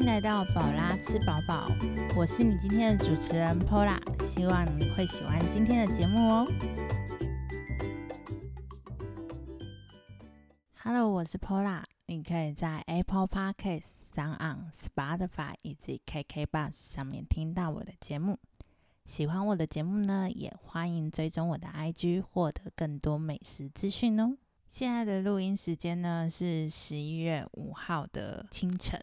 迎来到宝拉吃饱饱，我是你今天的主持人 Pola，希望你会喜欢今天的节目哦。Hello，我是 Pola，你可以在 Apple Podcast、Sound Spotify 以及 KK Bus 上面听到我的节目。喜欢我的节目呢，也欢迎追踪我的 IG，获得更多美食资讯哦。现在的录音时间呢是十一月五号的清晨。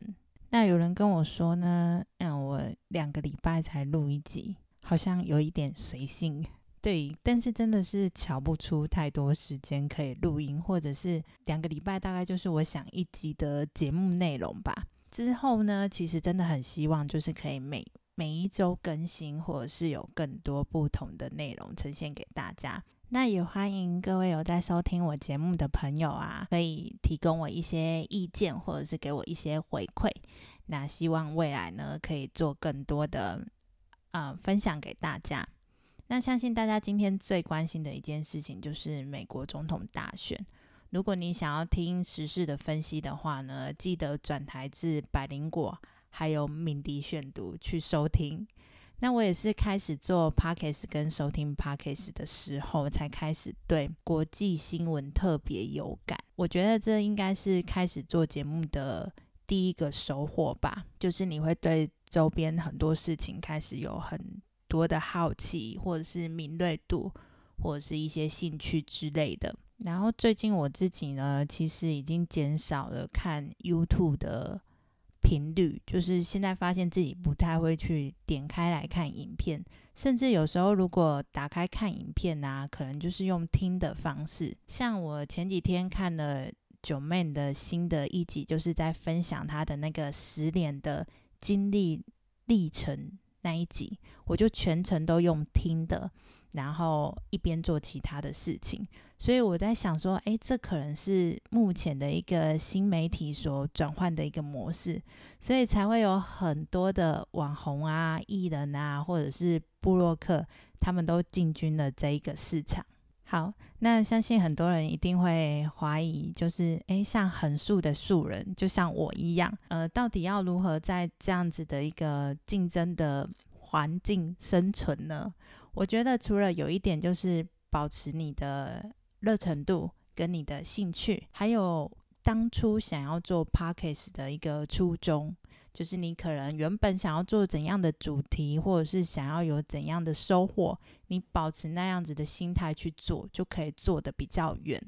那有人跟我说呢，嗯，我两个礼拜才录一集，好像有一点随性。对，但是真的是瞧不出太多时间可以录音，或者是两个礼拜大概就是我想一集的节目内容吧。之后呢，其实真的很希望就是可以每每一周更新，或者是有更多不同的内容呈现给大家。那也欢迎各位有在收听我节目的朋友啊，可以提供我一些意见，或者是给我一些回馈。那希望未来呢，可以做更多的啊分享给大家。那相信大家今天最关心的一件事情就是美国总统大选。如果你想要听时事的分析的话呢，记得转台至百灵果。还有敏迪选读去收听，那我也是开始做 podcast 跟收听 podcast 的时候，才开始对国际新闻特别有感。我觉得这应该是开始做节目的第一个收获吧，就是你会对周边很多事情开始有很多的好奇，或者是敏锐度，或者是一些兴趣之类的。然后最近我自己呢，其实已经减少了看 YouTube 的。频率就是现在发现自己不太会去点开来看影片，甚至有时候如果打开看影片啊，可能就是用听的方式。像我前几天看了九妹的新的一集，就是在分享她的那个十年的经历历程那一集，我就全程都用听的。然后一边做其他的事情，所以我在想说，哎，这可能是目前的一个新媒体所转换的一个模式，所以才会有很多的网红啊、艺人啊，或者是布洛克，他们都进军了这一个市场。好，那相信很多人一定会怀疑，就是哎，像横竖的素人，就像我一样，呃，到底要如何在这样子的一个竞争的环境生存呢？我觉得除了有一点就是保持你的热程度跟你的兴趣，还有当初想要做 podcast 的一个初衷，就是你可能原本想要做怎样的主题，或者是想要有怎样的收获，你保持那样子的心态去做，就可以做得比较远，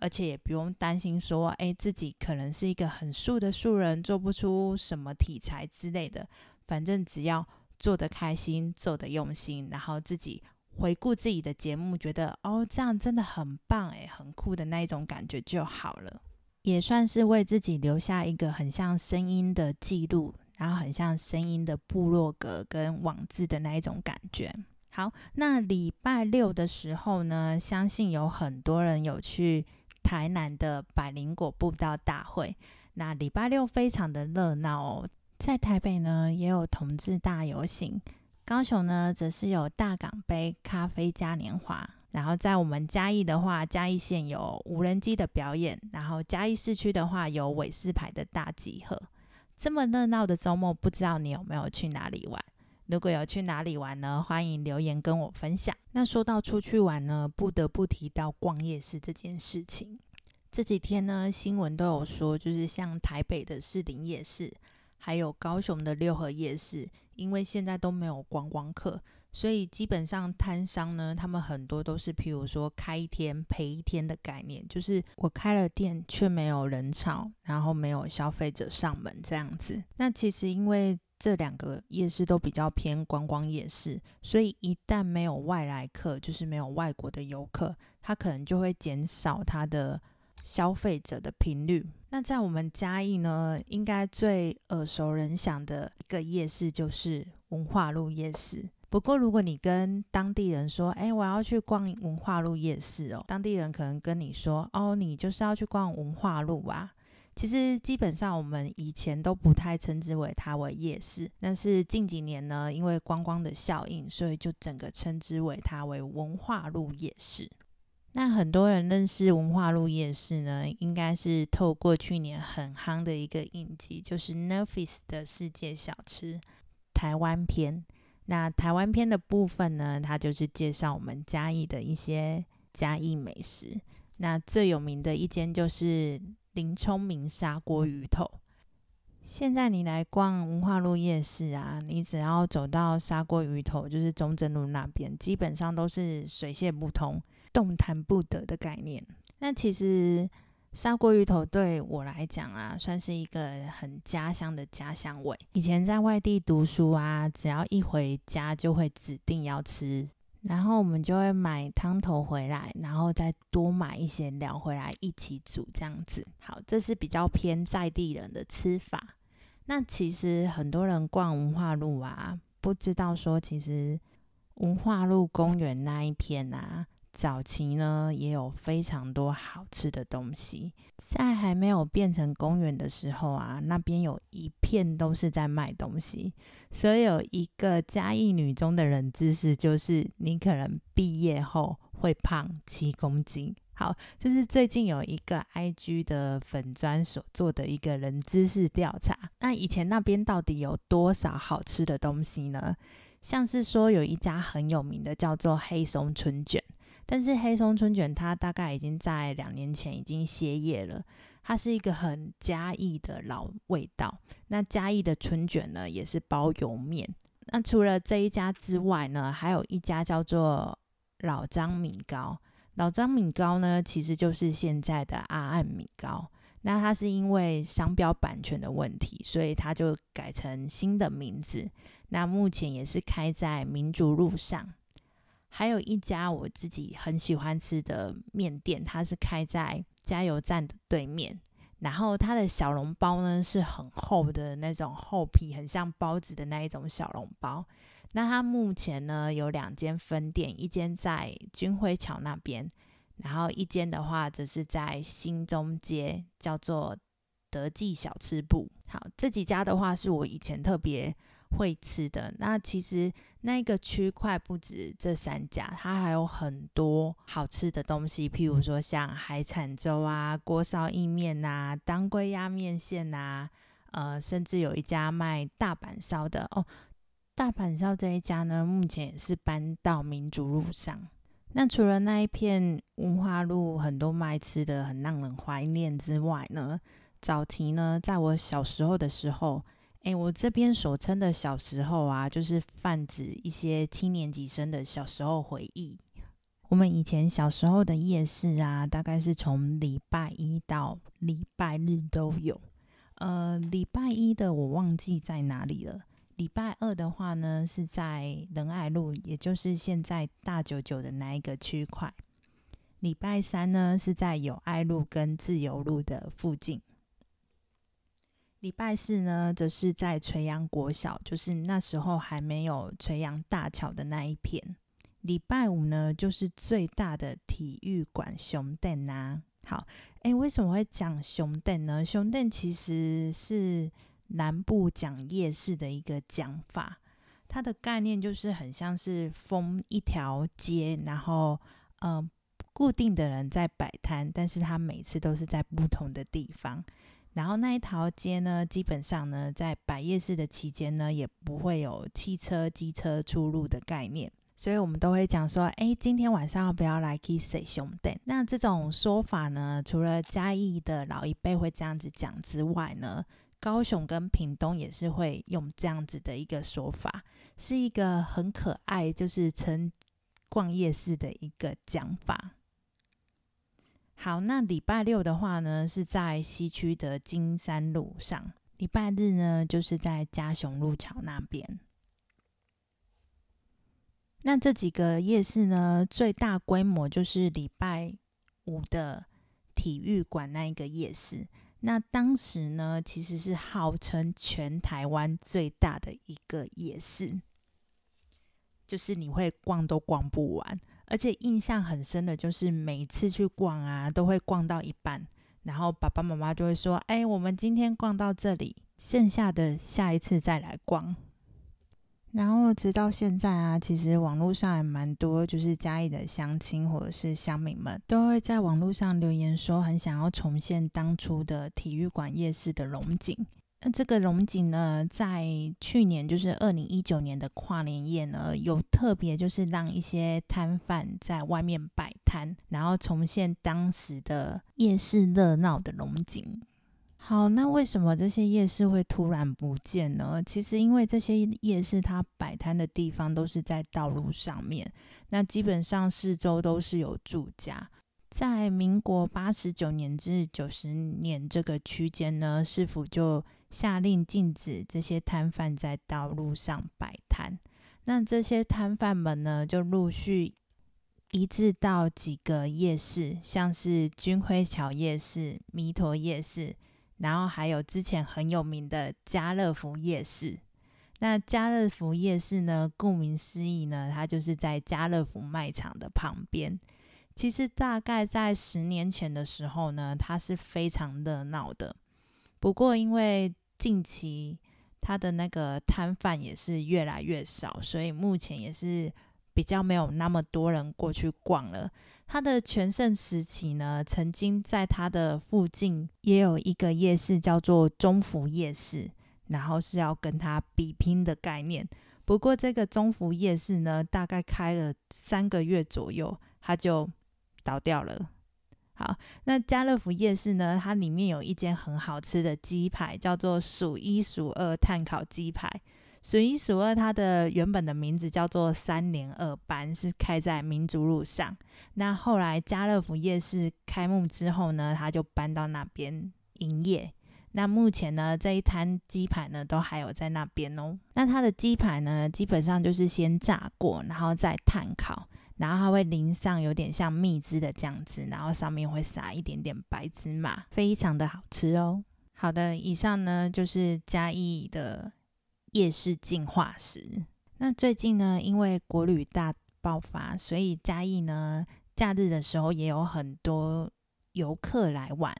而且也不用担心说，哎，自己可能是一个很素的素人，做不出什么题材之类的，反正只要。做的开心，做的用心，然后自己回顾自己的节目，觉得哦，这样真的很棒诶，很酷的那一种感觉就好了，也算是为自己留下一个很像声音的记录，然后很像声音的部落格跟网字的那一种感觉。好，那礼拜六的时候呢，相信有很多人有去台南的百灵果步道大会，那礼拜六非常的热闹哦。在台北呢，也有同志大游行；高雄呢，则是有大港杯咖啡嘉年华。然后在我们嘉义的话，嘉义县有无人机的表演；然后嘉义市区的话，有韦氏牌的大集合。这么热闹的周末，不知道你有没有去哪里玩？如果有去哪里玩呢？欢迎留言跟我分享。那说到出去玩呢，不得不提到逛夜市这件事情。这几天呢，新闻都有说，就是像台北的士林夜市。还有高雄的六合夜市，因为现在都没有观光客，所以基本上摊商呢，他们很多都是譬如说开一天赔一天的概念，就是我开了店却没有人潮，然后没有消费者上门这样子。那其实因为这两个夜市都比较偏观光夜市，所以一旦没有外来客，就是没有外国的游客，他可能就会减少他的。消费者的频率，那在我们嘉义呢，应该最耳熟能详的一个夜市就是文化路夜市。不过，如果你跟当地人说：“哎，我要去逛文化路夜市哦。”当地人可能跟你说：“哦，你就是要去逛文化路啊。”其实，基本上我们以前都不太称之为它为夜市，但是近几年呢，因为观光的效应，所以就整个称之为它为文化路夜市。那很多人认识文化路夜市呢，应该是透过去年很夯的一个影集，就是 Nerfis 的世界小吃台湾篇。那台湾篇的部分呢，它就是介绍我们嘉义的一些嘉义美食。那最有名的一间就是林聪明砂锅鱼头。现在你来逛文化路夜市啊，你只要走到砂锅鱼头，就是中正路那边，基本上都是水泄不通。动弹不得的概念。那其实砂锅鱼头对我来讲啊，算是一个很家乡的家乡味。以前在外地读书啊，只要一回家就会指定要吃，然后我们就会买汤头回来，然后再多买一些料回来一起煮，这样子。好，这是比较偏在地人的吃法。那其实很多人逛文化路啊，不知道说其实文化路公园那一片啊。早期呢，也有非常多好吃的东西。在还没有变成公园的时候啊，那边有一片都是在卖东西。所以有一个嘉义女中的人知识，就是你可能毕业后会胖七公斤。好，这是最近有一个 IG 的粉砖所做的一个人知识调查。那以前那边到底有多少好吃的东西呢？像是说有一家很有名的叫做黑松春卷。但是黑松春卷它大概已经在两年前已经歇业了，它是一个很嘉义的老味道。那嘉义的春卷呢，也是包油面。那除了这一家之外呢，还有一家叫做老张米糕。老张米糕呢，其实就是现在的阿岸米糕。那它是因为商标版权的问题，所以它就改成新的名字。那目前也是开在民族路上。还有一家我自己很喜欢吃的面店，它是开在加油站的对面。然后它的小笼包呢是很厚的那种厚皮，很像包子的那一种小笼包。那它目前呢有两间分店，一间在军辉桥那边，然后一间的话则是在新中街，叫做德记小吃部。好，这几家的话是我以前特别。会吃的那其实那个区块不止这三家，它还有很多好吃的东西，譬如说像海产粥啊、锅烧意面啊、当归鸭面线啊，呃，甚至有一家卖大阪烧的哦。大阪烧这一家呢，目前也是搬到民族路上。那除了那一片文化路很多卖吃的，很让人怀念之外呢，早期呢，在我小时候的时候。哎，我这边所称的小时候啊，就是泛指一些七年级生的小时候回忆。我们以前小时候的夜市啊，大概是从礼拜一到礼拜日都有。呃，礼拜一的我忘记在哪里了。礼拜二的话呢，是在仁爱路，也就是现在大九九的那一个区块。礼拜三呢，是在友爱路跟自由路的附近。礼拜四呢，则是在垂杨国小，就是那时候还没有垂杨大桥的那一片。礼拜五呢，就是最大的体育馆熊店呐。好，哎，为什么会讲熊店呢？熊店其实是南部讲夜市的一个讲法，它的概念就是很像是封一条街，然后呃，固定的人在摆摊，但是他每次都是在不同的地方。然后那一条街呢，基本上呢，在摆夜市的期间呢，也不会有汽车、机车出入的概念，所以我们都会讲说，哎，今天晚上要不要来 kiss 兄弟？那这种说法呢，除了嘉义的老一辈会这样子讲之外呢，高雄跟屏东也是会用这样子的一个说法，是一个很可爱，就是称逛夜市的一个讲法。好，那礼拜六的话呢，是在西区的金山路上；礼拜日呢，就是在嘉雄路桥那边。那这几个夜市呢，最大规模就是礼拜五的体育馆那一个夜市。那当时呢，其实是号称全台湾最大的一个夜市，就是你会逛都逛不完。而且印象很深的就是，每次去逛啊，都会逛到一半，然后爸爸妈妈就会说：“哎，我们今天逛到这里，剩下的下一次再来逛。”然后直到现在啊，其实网络上也蛮多，就是嘉义的乡亲或者是乡民们，都会在网络上留言说，很想要重现当初的体育馆夜市的龙井。那这个龙井呢，在去年就是二零一九年的跨年夜呢，有特别就是让一些摊贩在外面摆摊，然后重现当时的夜市热闹的龙井。好，那为什么这些夜市会突然不见呢？其实因为这些夜市它摆摊的地方都是在道路上面，那基本上四周都是有住家。在民国八十九年至九十年这个区间呢，市府就下令禁止这些摊贩在道路上摆摊。那这些摊贩们呢，就陆续移至到几个夜市，像是军辉桥夜市、弥陀夜市。然后还有之前很有名的家乐福夜市，那家乐福夜市呢，顾名思义呢，它就是在家乐福卖场的旁边。其实大概在十年前的时候呢，它是非常热闹的。不过因为近期它的那个摊贩也是越来越少，所以目前也是比较没有那么多人过去逛了。它的全盛时期呢，曾经在它的附近也有一个夜市，叫做中福夜市，然后是要跟它比拼的概念。不过这个中福夜市呢，大概开了三个月左右，它就倒掉了。好，那家乐福夜市呢，它里面有一间很好吃的鸡排，叫做数一数二碳烤鸡排。数一数二，它的原本的名字叫做三连二班，是开在民族路上。那后来家乐福夜市开幕之后呢，它就搬到那边营业。那目前呢，这一摊鸡排呢，都还有在那边哦。那它的鸡排呢，基本上就是先炸过，然后再碳烤，然后它会淋上有点像蜜汁的酱汁，然后上面会撒一点点白芝麻，非常的好吃哦。好的，以上呢就是嘉义的。夜市进化史。那最近呢，因为国旅大爆发，所以嘉义呢，假日的时候也有很多游客来玩。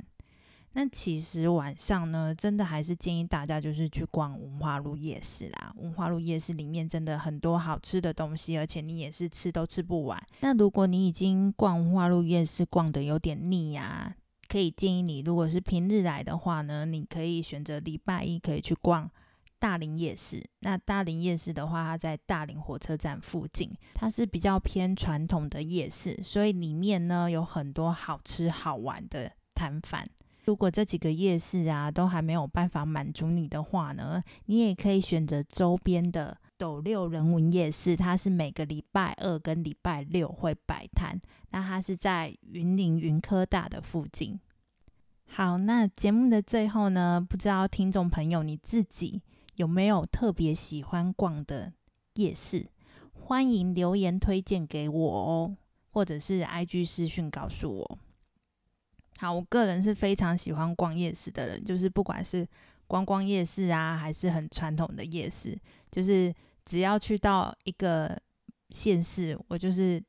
那其实晚上呢，真的还是建议大家就是去逛文化路夜市啦。文化路夜市里面真的很多好吃的东西，而且你也是吃都吃不完。那如果你已经逛文化路夜市逛的有点腻呀，可以建议你，如果是平日来的话呢，你可以选择礼拜一可以去逛。大林夜市，那大林夜市的话，它在大林火车站附近，它是比较偏传统的夜市，所以里面呢有很多好吃好玩的摊贩。如果这几个夜市啊都还没有办法满足你的话呢，你也可以选择周边的斗六人文夜市，它是每个礼拜二跟礼拜六会摆摊，那它是在云林云科大的附近。好，那节目的最后呢，不知道听众朋友你自己。有没有特别喜欢逛的夜市？欢迎留言推荐给我哦，或者是 IG 私讯告诉我。好，我个人是非常喜欢逛夜市的人，就是不管是观光夜市啊，还是很传统的夜市，就是只要去到一个县市，我就是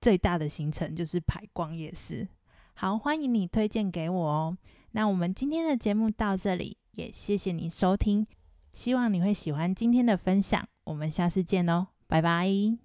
最大的行程就是排逛夜市。好，欢迎你推荐给我哦。那我们今天的节目到这里，也谢谢你收听。希望你会喜欢今天的分享，我们下次见哦，拜拜。